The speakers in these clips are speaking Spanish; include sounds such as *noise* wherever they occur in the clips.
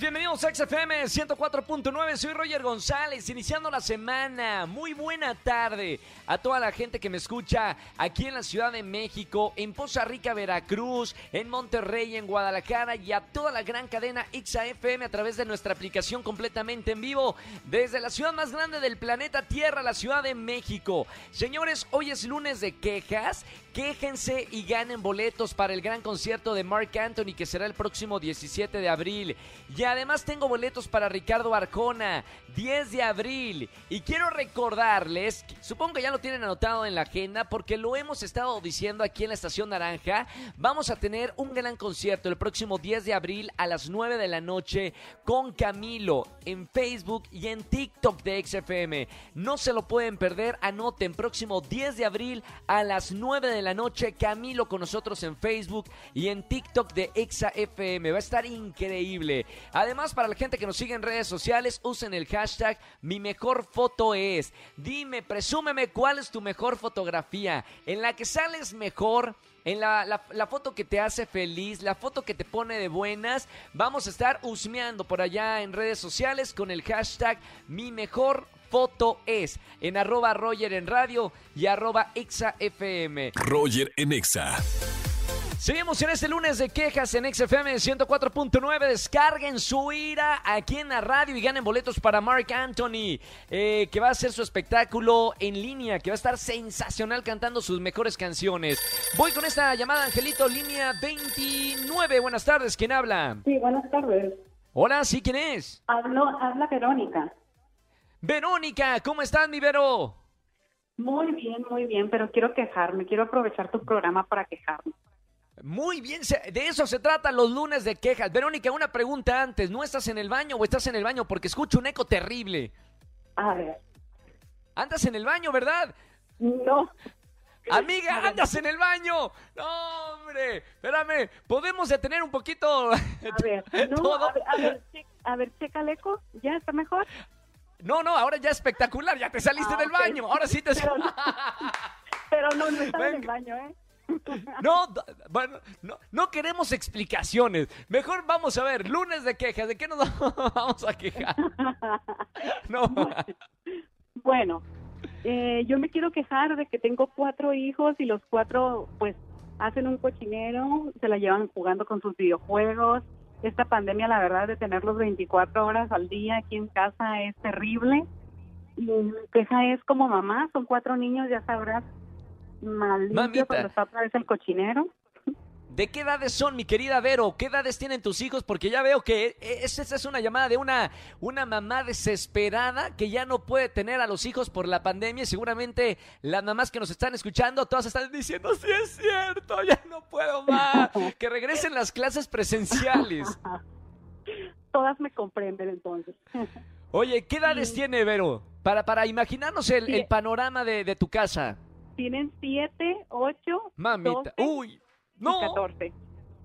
Bienvenidos a XFM 104.9, soy Roger González, iniciando la semana. Muy buena tarde a toda la gente que me escucha aquí en la Ciudad de México, en Poza Rica, Veracruz, en Monterrey, en Guadalajara y a toda la gran cadena XFM a través de nuestra aplicación completamente en vivo desde la ciudad más grande del planeta Tierra, la Ciudad de México. Señores, hoy es lunes de quejas. Quéjense y ganen boletos para el gran concierto de Mark Anthony que será el próximo 17 de abril. Y además tengo boletos para Ricardo Arcona, 10 de abril. Y quiero recordarles, supongo que ya lo tienen anotado en la agenda porque lo hemos estado diciendo aquí en la Estación Naranja. Vamos a tener un gran concierto el próximo 10 de abril a las 9 de la noche con Camilo en Facebook y en TikTok de XFM. No se lo pueden perder, anoten, próximo 10 de abril a las 9 de la noche Camilo con nosotros en Facebook y en TikTok de XFM. Va a estar increíble. Además, para la gente que nos sigue en redes sociales, usen el hashtag mi mejor foto es. Dime, presúmeme cuál es tu mejor fotografía en la que sales mejor en la, foto que te hace feliz, la foto que te pone de buenas. Vamos a estar husmeando por allá en redes sociales con el hashtag mi mejor foto es en arroba Roger en radio y arroba ExaFM. Roger en Exa. Seguimos en este lunes de quejas en XFM 104.9. Descarguen su ira aquí en la radio y ganen boletos para Mark Anthony, eh, que va a hacer su espectáculo en línea, que va a estar sensacional cantando sus mejores canciones. Voy con esta llamada, Angelito, línea 29. Buenas tardes, ¿quién habla? Sí, buenas tardes. Hola, ¿sí quién es? Hablo, habla Verónica. Verónica, ¿cómo estás, mi Vero? Muy bien, muy bien, pero quiero quejarme, quiero aprovechar tu programa para quejarme. Muy bien, de eso se trata los lunes de quejas. Verónica, una pregunta antes. ¿No estás en el baño o estás en el baño? Porque escucho un eco terrible. A ver, Andas en el baño, ¿verdad? no, Amiga, andas en el baño. No, hombre. Espérame, ¿podemos detener un poquito a ver, *laughs* no, todo? a ver, a ver, che- a ver, checa el eco, ¿ya está mejor? No, no, ahora ya espectacular. Ya te saliste Ah, del baño. Ahora sí te... Pero no, *laughs* pero no, no estaba en el baño, ¿eh? No, bueno, no, no queremos explicaciones. Mejor vamos a ver, lunes de quejas. ¿De qué nos *laughs* vamos a quejar? *laughs* No. Bueno, eh, yo me quiero quejar de que tengo cuatro hijos y los cuatro, pues, hacen un cochinero, se la llevan jugando con sus videojuegos. Esta pandemia, la verdad, de tenerlos 24 horas al día aquí en casa es terrible. Y mi queja es como mamá, son cuatro niños, ya sabrás, limpio Mamita. cuando está otra vez el cochinero. ¿De qué edades son, mi querida Vero? ¿Qué edades tienen tus hijos? Porque ya veo que e- esa esa es una llamada de una, una mamá desesperada que ya no puede tener a los hijos por la pandemia. Y seguramente las mamás que nos están escuchando, todas están diciendo, sí es cierto, ya no puedo más. *laughs* Que regresen las clases presenciales. *laughs* Todas me comprenden entonces. Oye, ¿qué edades tiene Vero? Para, para imaginarnos el, Sí. el panorama de, de tu casa. Tienen siete, ocho, Mamita. 12 Uy, y no. 14.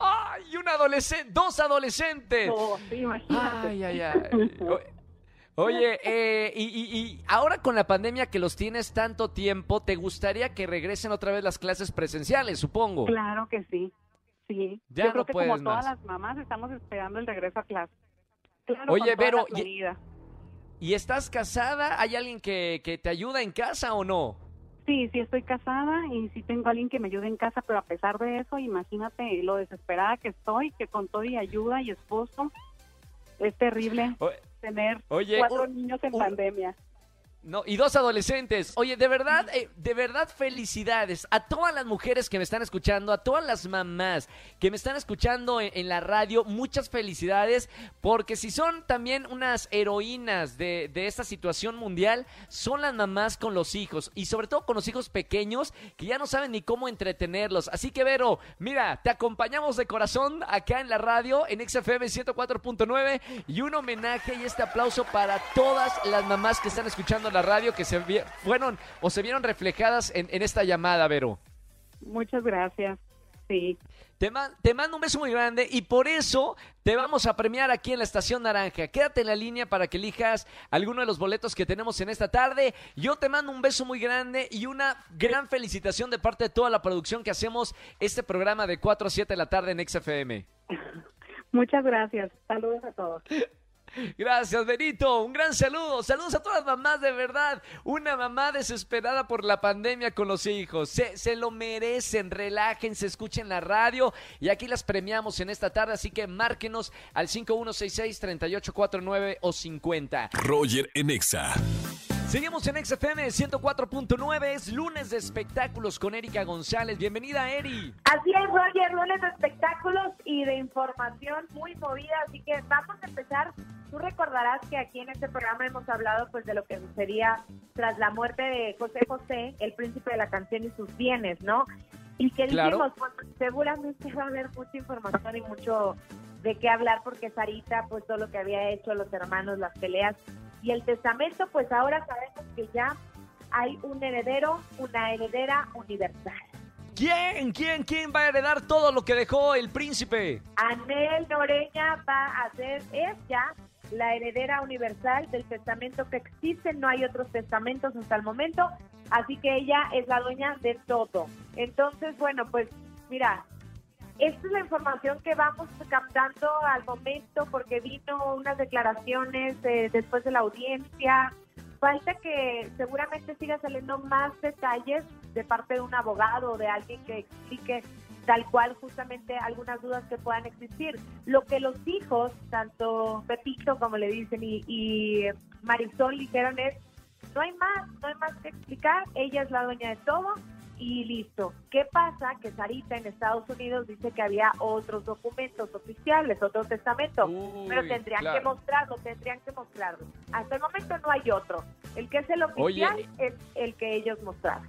¡Ay, un adolescente! ¡Dos adolescentes! No, sí, imagínate. Ay, ay, ay. *laughs* Oye, eh, y, y- y ahora con la pandemia que los tienes tanto tiempo, ¿te gustaría que regresen otra vez las clases presenciales, supongo? Claro que sí, sí. Ya Yo creo no que puedes como todas más. las mamás estamos esperando el regreso a clase. Claro, Oye, todas Vero, y-. ¿Y estás casada? ¿Hay alguien que, que te ayuda en casa o no? Sí, sí estoy casada y sí tengo alguien que me ayude en casa, pero a pesar de eso, imagínate lo desesperada que estoy, que con todo y ayuda y esposo, es terrible O- tener Oye, cuatro niños en pandemia. No, y dos adolescentes. Oye, de verdad, eh, de verdad felicidades a todas las mujeres que me están escuchando, a todas las mamás que me están escuchando en, en la radio. Muchas felicidades, porque si son también unas heroínas de, de esta situación mundial, son las mamás con los hijos y sobre todo con los hijos pequeños que ya no saben ni cómo entretenerlos. Así que, Vero, mira, te acompañamos de corazón acá en la radio, en XFM 104.9 y un homenaje y este aplauso para todas las mamás que están escuchando la radio que se fueron o se vieron reflejadas en, en esta llamada, Vero. Muchas gracias. Sí. Te, te, mando un beso muy grande y por eso te vamos a premiar aquí en la Estación Naranja. Quédate en la línea para que elijas alguno de los boletos que tenemos en esta tarde. Yo te mando un beso muy grande y una gran felicitación de parte de toda la producción que hacemos este programa de 4 a 7 de la tarde en XFM. *laughs* Muchas gracias. Saludos a todos. *laughs* Gracias, Benito. Un gran saludo. Saludos a todas las mamás, de verdad. Una mamá desesperada por la pandemia con los hijos. Se, se lo merecen. Relájense, escuchen la radio. Y aquí las premiamos en esta tarde. Así que márquenos al 5166-3849 o 50. Roger Enexa. Seguimos en XFM 104.9, es lunes de espectáculos con Erika González. Bienvenida, Eri. Así es, Roger, lunes de espectáculos y de información muy movida, así que vamos a empezar. Tú recordarás que aquí en este programa hemos hablado pues de lo que sucedía tras la muerte de José José, el príncipe de la canción y sus bienes, ¿no? Y que dijimos, pues seguramente va a haber mucha información y mucho de qué hablar porque Sarita, pues todo lo que había hecho, los hermanos, las peleas, y el testamento, pues ahora sabemos que ya hay un heredero, una heredera universal. ¿Quién? ¿Quién? ¿Quién va a heredar todo lo que dejó el príncipe? Anel Noreña va a ser, es ya la heredera universal del testamento que existe, no hay otros testamentos hasta el momento, así que ella es la dueña de todo. Entonces, bueno, pues mira, esta es la información que vamos captando al momento porque vino unas declaraciones eh, después de la audiencia. Falta que seguramente siga saliendo más detalles de parte de un abogado o de alguien que explique tal cual justamente algunas dudas que puedan existir. Lo que los hijos, tanto Pepito como le dicen y, y Marisol dijeron es, no hay más, no hay más que explicar, ella es la dueña de todo, y listo. ¿Qué pasa? Que Sarita en Estados Unidos dice que había otros documentos oficiales, otro testamento, pero tendrían que mostrarlo, tendrían que mostrarlo. Hasta el momento no hay otro. El que es el oficial es el que ellos mostraron.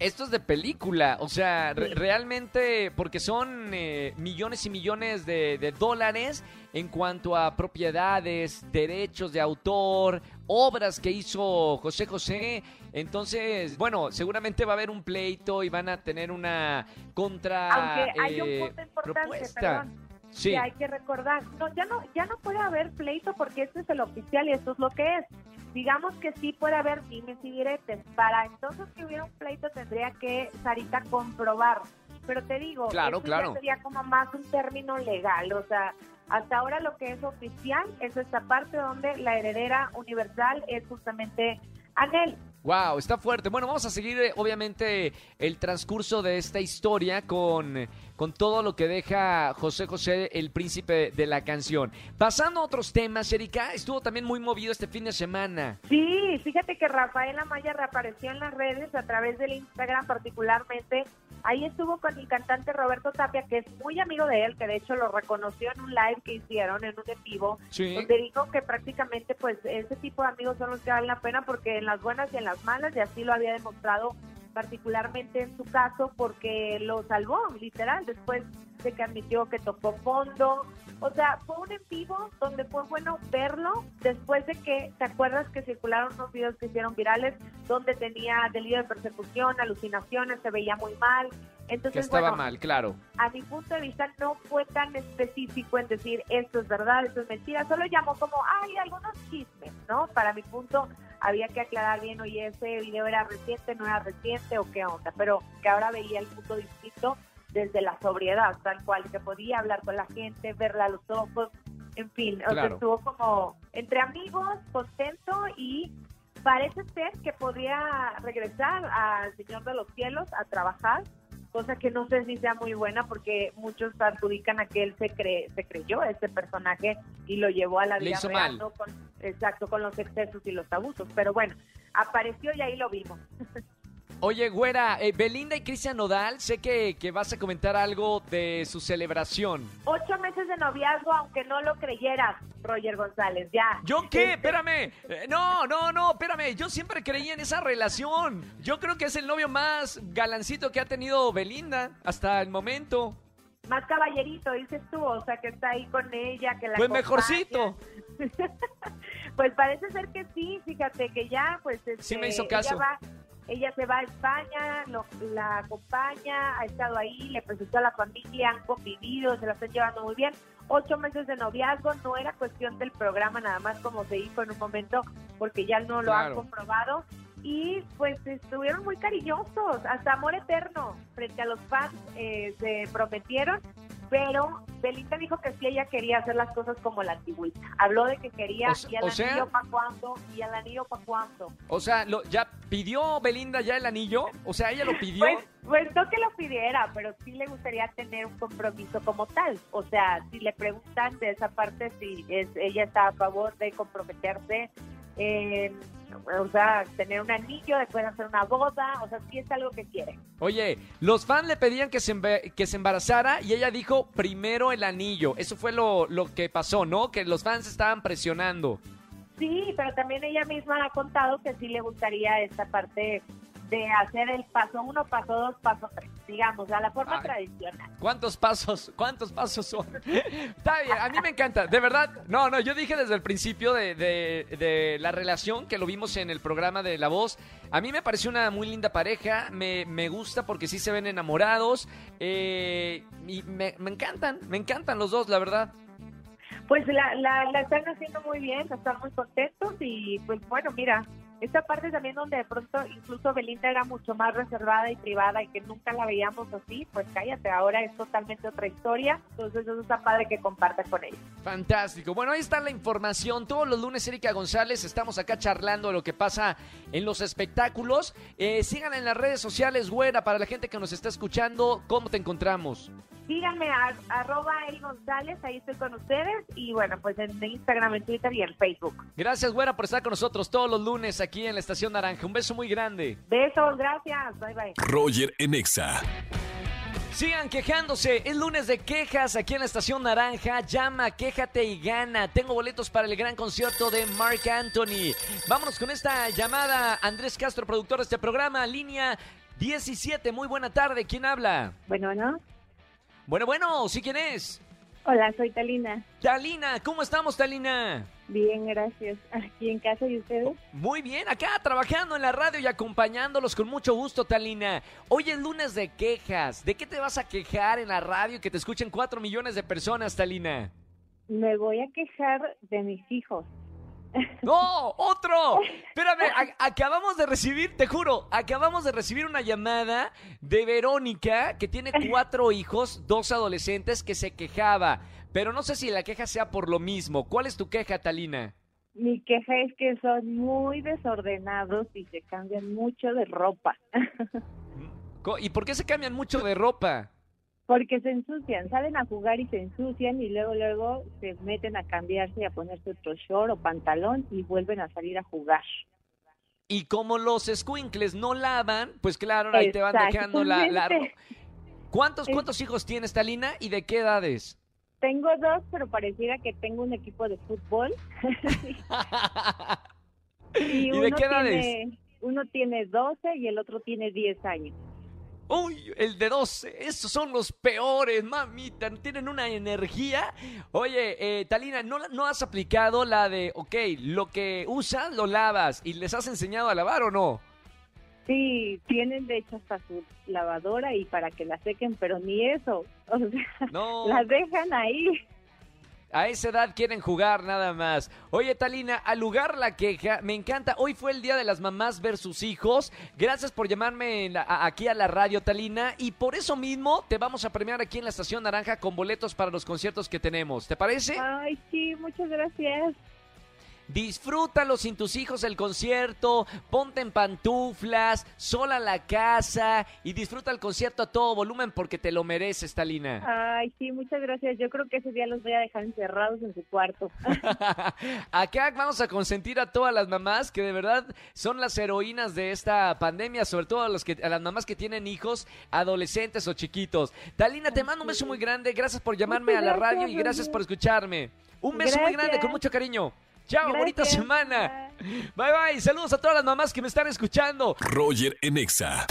Esto es de película, o sea, realmente, porque son eh, millones y millones de, dólares en cuanto a propiedades, derechos de autor, obras que hizo José José. Entonces, bueno, seguramente va a haber un pleito y van a tener una contra Aunque hay un eh, punto importante, Perdón, sí. que hay que recordar. No, ya no, ya no puede haber pleito porque este es el oficial y esto es lo que es digamos que sí puede haber dimes y diretes. Para entonces que hubiera un pleito tendría que Sarita comprobar. Pero te digo, claro, claro. sería como más un término legal. O sea, hasta ahora lo que es oficial es esta parte donde la heredera universal es justamente Anel. Wow, está fuerte. Bueno, vamos a seguir eh, obviamente el transcurso de esta historia con, con todo lo que deja José José, el príncipe de la canción. Pasando a otros temas, Erika, estuvo también muy movido este fin de semana. Sí, fíjate que Rafael Amaya reapareció en las redes a través del Instagram particularmente Ahí estuvo con el cantante Roberto Tapia, que es muy amigo de él, que de hecho lo reconoció en un live que hicieron, en un en vivo, donde dijo que prácticamente pues ese tipo de amigos son los que valen la pena porque en las buenas y en las malas, y así lo había demostrado particularmente en su caso porque lo salvó, literal, después de que admitió que tocó fondo. O sea, fue un en vivo donde fue bueno verlo después de que, ¿te acuerdas que circularon unos videos que hicieron virales donde tenía delirio de persecución, alucinaciones, se veía muy mal? Entonces, que estaba mal, claro. A mi punto de vista no fue tan específico en decir esto es verdad, esto es mentira, solo llamó como, hay algunos chismes, ¿no? Para mi punto había que aclarar bien, oye, ese video era reciente, no era reciente o qué onda, pero que ahora veía el punto distinto desde la sobriedad, tal cual, que podía hablar con la gente, verla a los ojos, en fin, o sea, estuvo como entre amigos, contento y parece ser que podría regresar al Señor de los Cielos a trabajar, cosa que no sé si sea muy buena porque muchos adjudican a que él se cree, se creyó ese personaje y lo llevó a la vida real, con, exacto, con los excesos y los abusos, pero bueno, apareció y ahí lo vimos. *laughs* Oye, güera, eh, Belinda y Cristian Nodal, sé que, que, vas a comentar algo de su celebración. Ocho meses de noviazgo, aunque no lo creyeras, Roger González, ya. ¿Yo qué? Este espérame. Eh, no, no, no, espérame. Yo siempre creí en esa relación. Yo creo que es el novio más galancito que ha tenido Belinda hasta el momento. Más caballerito, dices tú, o sea, que está ahí con ella, que la Pues mejorcito. *laughs* pues parece ser que sí, fíjate que ya, pues... sí me hizo este, caso Ella se va a España, lo- la acompaña, ha estado ahí, le presentó a la familia, han convivido, se la están llevando muy bien. Ocho meses de noviazgo, no era cuestión del programa, nada más como se dijo en un momento, porque ya no lo han comprobado. Y pues estuvieron muy cariñosos, hasta amor eterno, frente a los fans eh, se prometieron, pero Belinda dijo que sí, ella quería hacer las cosas como la antigüita. Habló de que quería, O y al o sea- anillo pa' cuándo, y al anillo pa' cuándo. O sea, lo, ¿ya pidió Belinda ya el anillo? O sea, ¿ella lo pidió? Pues, pues no que lo pidiera, pero sí le gustaría tener un compromiso como tal. O sea, si le preguntan de esa parte si es, ella está a favor de comprometerse, eh, o sea, tener un anillo, después hacer una boda, o sea, sí es algo que quiere. Oye, los fans le pedían que se, que se embarazara y ella dijo primero el anillo. Eso fue lo, lo que pasó, ¿no? Que los fans estaban presionando. Sí, pero también ella misma ha contado que sí le gustaría esta parte de hacer el paso uno, paso dos, paso tres, digamos, a la forma Ay. tradicional. ¿Cuántos pasos? ¿Cuántos pasos son? *laughs* Está bien, a mí me encanta, de verdad. No, no, yo dije desde el principio de, de- de la relación que lo vimos en el programa de La Voz. A mí me pareció una muy linda pareja, me, me gusta porque sí se ven enamorados eh, y me, me encantan, me encantan los dos, la verdad. Pues la, la, la están haciendo muy bien, están muy contentos y pues bueno, mira, esta parte también donde de pronto incluso Belinda era mucho más reservada y privada y que nunca la veíamos así, pues cállate, ahora es totalmente otra historia, entonces eso está padre que compartan con ella. Fantástico. Bueno, ahí está la información. Todos los lunes, Erika González, estamos acá charlando de lo que pasa en los espectáculos. Eh, síganla en las redes sociales, güera, para la gente que nos está escuchando. ¿Cómo te encontramos? Síganme a arroba El González, ahí estoy con ustedes y bueno, pues en Instagram, en Twitter y en Facebook. Gracias, güera, por estar con nosotros todos los lunes aquí en la Estación Naranja. Un beso muy grande. Besos, gracias, bye bye. Roger en Exa. Sigan quejándose. Es lunes de quejas aquí en la Estación Naranja. Llama, quéjate y gana. Tengo boletos para el gran concierto de Mark Anthony. Vámonos con esta llamada. Andrés Castro, productor de este programa. Línea 17. Muy buena tarde. ¿Quién habla? Bueno, ¿no? Bueno, bueno, ¿sí quién es? Hola, soy Talina. Talina, ¿cómo estamos, Talina? Bien, gracias. Aquí en casa y ustedes. Muy bien, acá trabajando en la radio y acompañándolos con mucho gusto, Talina. Hoy es lunes de quejas. ¿De qué te vas a quejar en la radio y que te escuchen cuatro millones de personas, Talina? Me voy a quejar de mis hijos. ¡No! ¡Otro! Espérame, acabamos de recibir, te juro, acabamos de recibir una llamada de Verónica, que tiene cuatro hijos, dos adolescentes, que se quejaba. Pero no sé si la queja sea por lo mismo. ¿Cuál es tu queja, Talina? Mi queja es que son muy desordenados y se cambian mucho de ropa. ¿Y por qué se cambian mucho de ropa? Porque se ensucian, salen a jugar y se ensucian y luego luego se meten a cambiarse y a ponerse otro short o pantalón y vuelven a salir a jugar. Y como los squinkles no lavan, pues claro, ahí te van dejando la... la. ¿Cuántos, ¿Cuántos hijos tienes, Talina? ¿Y de qué edades? Tengo dos, pero pareciera que tengo un equipo de fútbol. *laughs* *laughs* ¿Y de uno qué edades? Tiene, uno tiene 12 y el otro tiene 10 años. Uy, el de 12, esos son los peores, mamita, tienen una energía. Oye, eh, Talina, ¿no, ¿no has aplicado la de, ok, lo que usas lo lavas y les has enseñado a lavar o no? Sí, tienen de hecho hasta su lavadora y para que la sequen, pero ni eso. O sea, No. las dejan ahí. A esa edad quieren jugar nada más. Oye, Talina, al lugar la queja, me encanta. Hoy fue el Día de las Mamás versus Hijos. Gracias por llamarme la- a- aquí a la radio, Talina. Y por eso mismo te vamos a premiar aquí en la Estación Naranja con boletos para los conciertos que tenemos. ¿Te parece? Ay, sí, muchas gracias. Disfrútalo sin tus hijos el concierto, ponte en pantuflas, sola la casa y disfruta el concierto a todo volumen porque te lo mereces, Talina. Ay, sí, muchas gracias. Yo creo que ese día los voy a dejar encerrados en su cuarto. *laughs* Acá vamos a consentir a todas las mamás que de verdad son las heroínas de esta pandemia, sobre todo a, los que, a las mamás que tienen hijos adolescentes o chiquitos. Talina, te mando un beso muy grande, gracias por llamarme Muchas a la gracias, radio y gracias por escucharme. Un beso muy grande, con mucho cariño. Chao, bonita semana. Bye bye, saludos a todas las mamás que me están escuchando. Roger en Exa.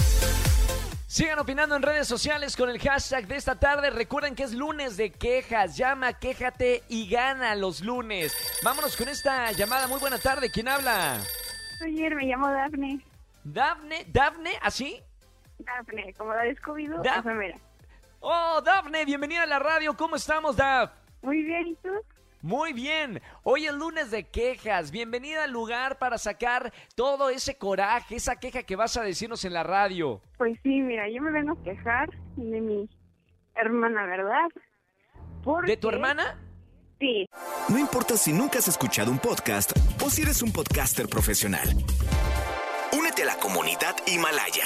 Sigan opinando en redes sociales con el hashtag de esta tarde. Recuerden que es lunes de quejas. Llama, quéjate y gana los lunes. Vámonos con esta llamada. Muy buena tarde. ¿Quién habla? Ayer me llamo Daphne. Dafne, Dafne, ¿así? Dafne, como la descubrido, Daf-. Oh, Dafne, bienvenida a la radio. ¿Cómo estamos, Daf? Muy bien, ¿y tú? Muy bien. Hoy es lunes de quejas. Bienvenida al lugar para sacar todo ese coraje, esa queja que vas a decirnos en la radio. Pues sí, mira, yo me vengo a quejar de mi hermana, ¿verdad? Porque- ¿De tu hermana? Sí, No importa si nunca has escuchado un podcast o si eres un podcaster profesional. Únete a la comunidad Himalaya.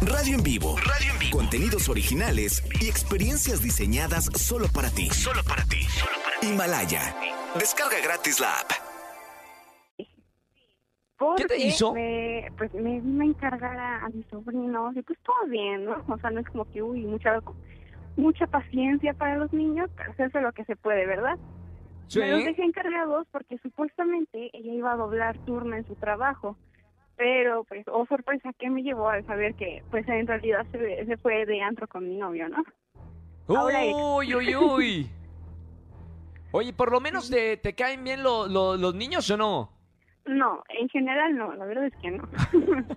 Radio en vivo. Radio en vivo. Contenidos originales y experiencias diseñadas solo para ti. Solo para ti. Himalaya. Descarga gratis la app. porque ¿Qué te hizo? Me, pues me vine a encargar a, a mis sobrinos y pues todo bien, ¿no? O sea, no es como que, uy, mucha, mucha paciencia para los niños, pero se hace lo que se puede, ¿verdad? Sí. Me los dejé encargados porque supuestamente ella iba a doblar turno en su trabajo. Pero, pues, oh sorpresa, ¿qué me llevó al saber que, pues, en realidad se, se fue de antro con mi novio, ¿no? Ahora. Uy, uy, uy. Oye, por lo menos te, te caen bien lo- lo- los niños o no? No, en general no, la verdad es que no. *laughs*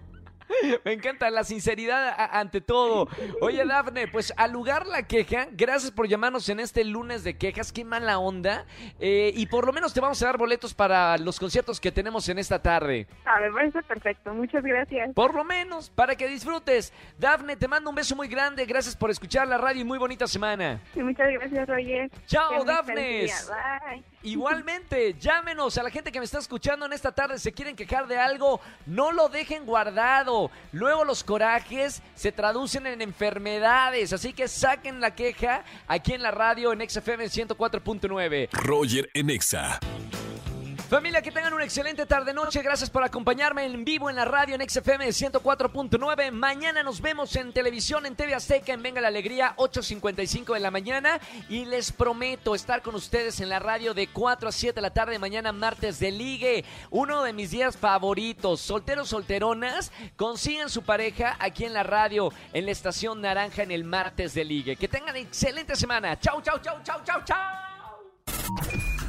*laughs* Me encanta la sinceridad ante todo. Oye, Dafne, pues al lugar la queja, gracias por llamarnos en este lunes de quejas, qué mala onda. Eh, y por lo menos te vamos a dar boletos para los conciertos que tenemos en esta tarde. A ver, parece perfecto, muchas gracias. Por lo menos, para que disfrutes. Dafne, te mando un beso muy grande, gracias por escuchar la radio y muy bonita semana. Y muchas gracias, Roger. Chao, día. Bye. Igualmente, llámenos a la gente que me está escuchando en esta tarde. Se quieren quejar de algo, no lo dejen guardado. Luego los corajes se traducen en enfermedades. Así que saquen la queja aquí en la radio en XFM 104.9. Roger en Exa. Familia, que tengan una excelente tarde-noche. Gracias por acompañarme en vivo en la radio en XFM 104.9. Mañana nos vemos en televisión en TV Azteca en Venga la Alegría, 8.55 de la mañana. Y les prometo estar con ustedes en la radio de 4 a 7 de la tarde, mañana martes de ligue. Uno de mis días favoritos. Solteros, solteronas, consiguen su pareja aquí en la radio, en la estación Naranja en el martes de ligue. Que tengan excelente semana. Chau, chau, chau, chau, chau, chau.